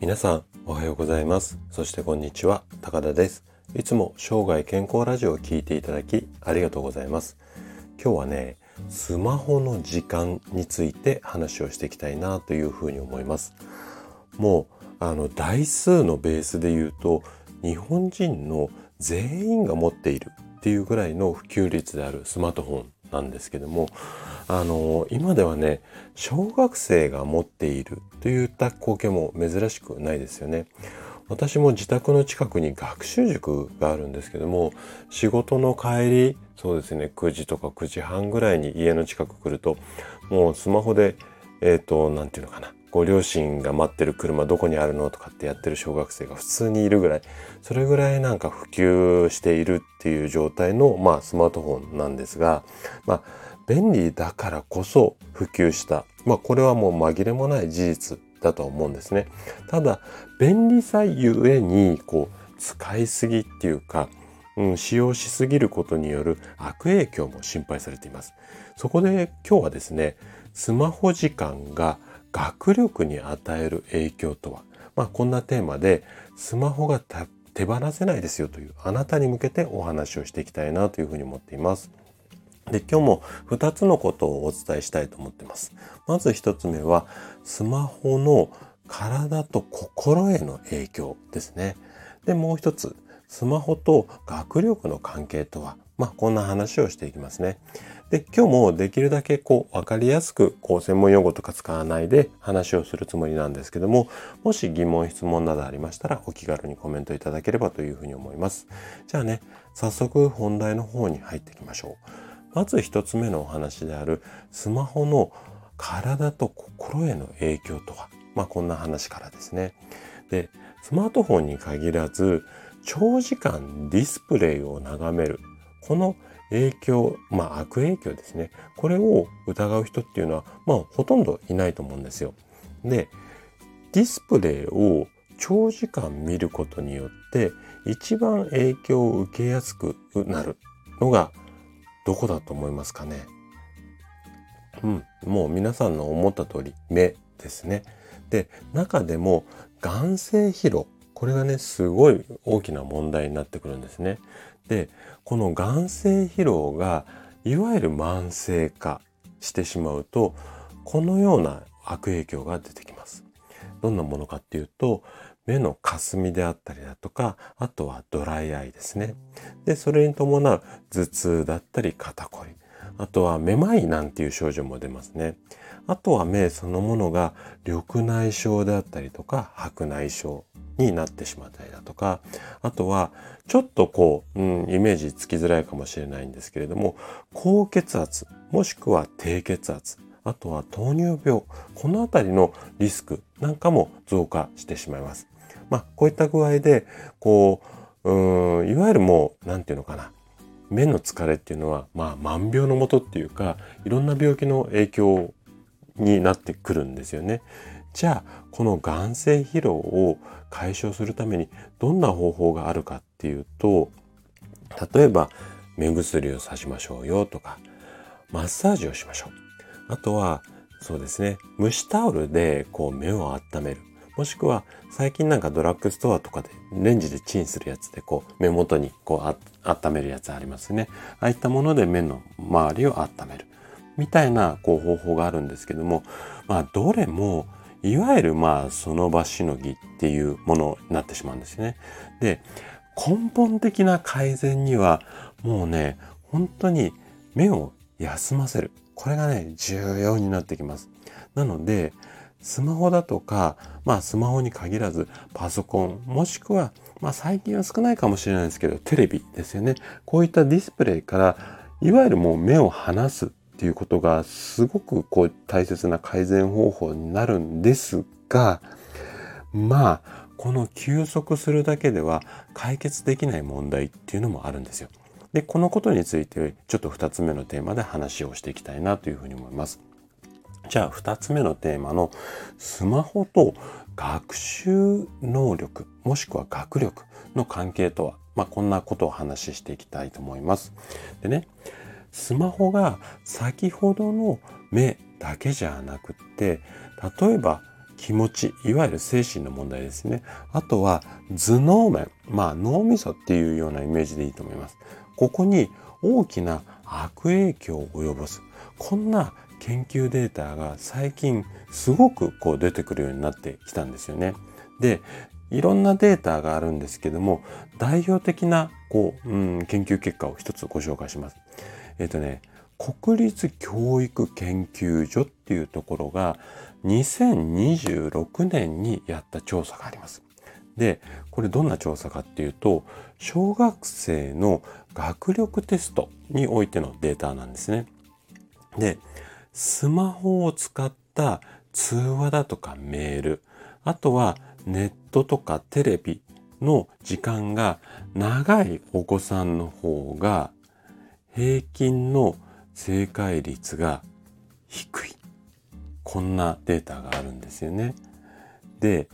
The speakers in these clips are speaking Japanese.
皆さんおはようございます。そしてこんにちは高田です。いつも生涯健康ラジオを聞いていただきありがとうございます。今日はねスマホの時間について話をしていきたいなというふうに思います。もうあの台数のベースで言うと日本人の全員が持っているっていうぐらいの普及率であるスマートフォンなんですけどもあの今ではね小学生が持っているといった光景も珍しくないですよね。私も自宅の近くに学習塾があるんですけども仕事の帰りそうですね9時とか9時半ぐらいに家の近く来るともうスマホでえっ、ー、と何て言うのかなご両親が待ってる車どこにあるのとかってやってる小学生が普通にいるぐらいそれぐらいなんか普及しているっていう状態のまあスマートフォンなんですがまあ便利だからこそ普及した。まあこれはもう紛れもない事実だと思うんですね。ただ便利さゆえにこう使いすぎっていうか、うん、使用しすぎることによる悪影響も心配されています。そこで今日はですね、スマホ時間が学力に与える影響とは、まあこんなテーマでスマホが手放せないですよというあなたに向けてお話をしていきたいなというふうに思っています。で、今日も2つのことをお伝えしたいと思ってます。まず1つ目は、スマホの体と心への影響ですね。で、もう1つ、スマホと学力の関係とは、まあ、こんな話をしていきますね。で、今日もできるだけこう、わかりやすく、こう、専門用語とか使わないで話をするつもりなんですけども、もし疑問、質問などありましたら、お気軽にコメントいただければというふうに思います。じゃあね、早速本題の方に入っていきましょう。まず一つ目のお話であるスマホの体と心への影響とは、まあこんな話からですね。で、スマートフォンに限らず、長時間ディスプレイを眺める。この影響、まあ悪影響ですね。これを疑う人っていうのは、まあほとんどいないと思うんですよ。で、ディスプレイを長時間見ることによって一番影響を受けやすくなるのがどこだと思いますかね？うん、もう皆さんの思った通り目ですね。で、中でも眼性疲労。これがね、すごい大きな問題になってくるんですね。で、この眼性疲労がいわゆる慢性化してしまうと、このような悪影響が出てきます。どんなものかっていうと、目の霞であったりだとか、あとはドライアイですね。で、それに伴う頭痛だったり肩こり。あとはめまいなんていう症状も出ますね。あとは目そのものが緑内障であったりとか白内障になってしまったりだとか、あとはちょっとこう、うん、イメージつきづらいかもしれないんですけれども、高血圧もしくは低血圧あとは糖尿病、このあたりのリスクなんかも増加してしまいます。まあ、こういった具合で、こう、うん、いわゆるもう、なんていうのかな。目の疲れっていうのは、まあ、万病のもとっていうか、いろんな病気の影響になってくるんですよね。じゃあ、この眼性疲労を解消するためにどんな方法があるかっていうと、例えば、目薬をさしましょうよとか、マッサージをしましょう。あとは、そうですね、蒸しタオルでこう目を温める。もしくは最近なんかドラッグストアとかでレンジでチンするやつでこう目元にこう温めるやつありますね。ああいったもので目の周りを温める。みたいなこう方法があるんですけども、まあどれもいわゆるまあその場しのぎっていうものになってしまうんですね。で、根本的な改善にはもうね、本当に目を休ませる。これがね、重要になってきます。なので、スマホだとか、まあスマホに限らずパソコン、もしくは、まあ最近は少ないかもしれないですけど、テレビですよね。こういったディスプレイから、いわゆるもう目を離すっていうことがすごくこう大切な改善方法になるんですが、まあ、この休息するだけでは解決できない問題っていうのもあるんですよ。で、このことについてちょっと2つ目のテーマで話をしていきたいなというふうに思います。じゃあ2つ目のテーマのスマホと学習能力もしくは学力の関係とは、まあ、こんなことを話していきたいと思います。でね、スマホが先ほどの目だけじゃなくって例えば気持ち、いわゆる精神の問題ですね。あとは頭脳面、まあ脳みそっていうようなイメージでいいと思います。ここに大きな悪影響を及ぼす。こんな研究データが最近すごくこう出てくるようになってきたんですよね。で、いろんなデータがあるんですけども、代表的なこう、うん、研究結果を一つご紹介します。えっ、ー、とね、国立教育研究所っていうところが2026年にやった調査があります。で、これどんな調査かっていうと、小学生の学力テストにおいてのデータなんですね。で、スマホを使った通話だとかメール、あとはネットとかテレビの時間が長いお子さんの方が平均の正解率が低い。こんなデータがあるんですよね。で、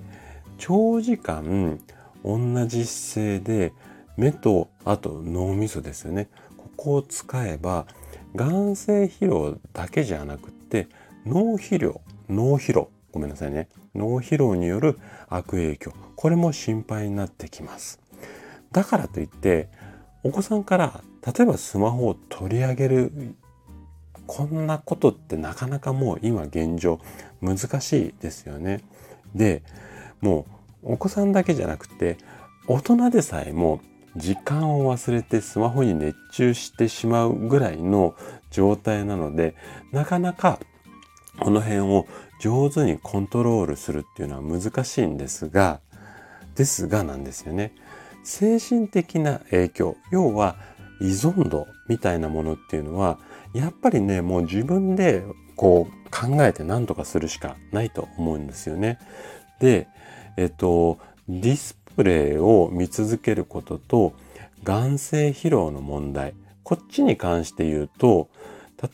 長時間同じ姿勢で目とあと脳みそですよね。ここを使えば眼性疲労だけじゃなくって脳疲労、脳疲労、ごめんなさいね。脳疲労による悪影響。これも心配になってきます。だからといってお子さんから例えばスマホを取り上げるこんなことってなかなかもう今現状難しいですよね。でもうお子さんだけじゃなくて大人でさえも時間を忘れてスマホに熱中してしまうぐらいの状態なのでなかなかこの辺を上手にコントロールするっていうのは難しいんですがですがなんですよね。精神的な影響要は依存度みたいなものっていうのはやっぱりねもう自分でこう考えて何とかするしかないと思うんですよね。でえっとディスプレイを見続けることと眼性疲労の問題。こっちに関して言うと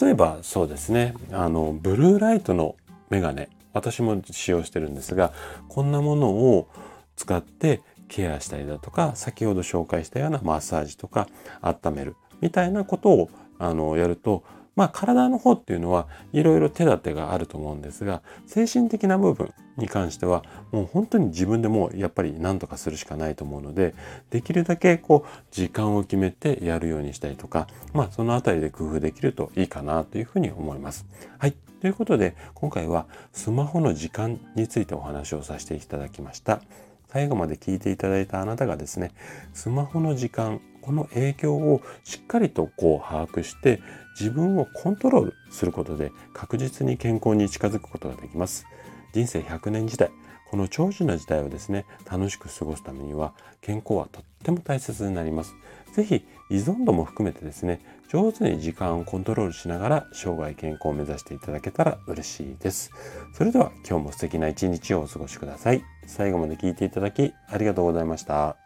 例えばそうですね。あのブルーライトのメガネ。私も使用してるんですがこんなものを使ってケアしたりだとか先ほど紹介したようなマッサージとか温めるみたいなことをあのやるとまあ体の方っていうのはいろいろ手立てがあると思うんですが精神的な部分に関してはもう本当に自分でもやっぱり何とかするしかないと思うのでできるだけこう時間を決めてやるようにしたりとかまあそのあたりで工夫できるといいかなというふうに思います。はい。ということで今回はスマホの時間についてお話をさせていただきました。最後まで聞いていただいたあなたがですねスマホの時間この影響をしっかりとこう把握して自分をコントロールすることで確実に健康に近づくことができます。人生100年時代、この長寿な時代をですね、楽しく過ごすためには健康はとっても大切になります。ぜひ依存度も含めてですね、上手に時間をコントロールしながら生涯健康を目指していただけたら嬉しいです。それでは今日も素敵な一日をお過ごしください。最後まで聞いていただきありがとうございました。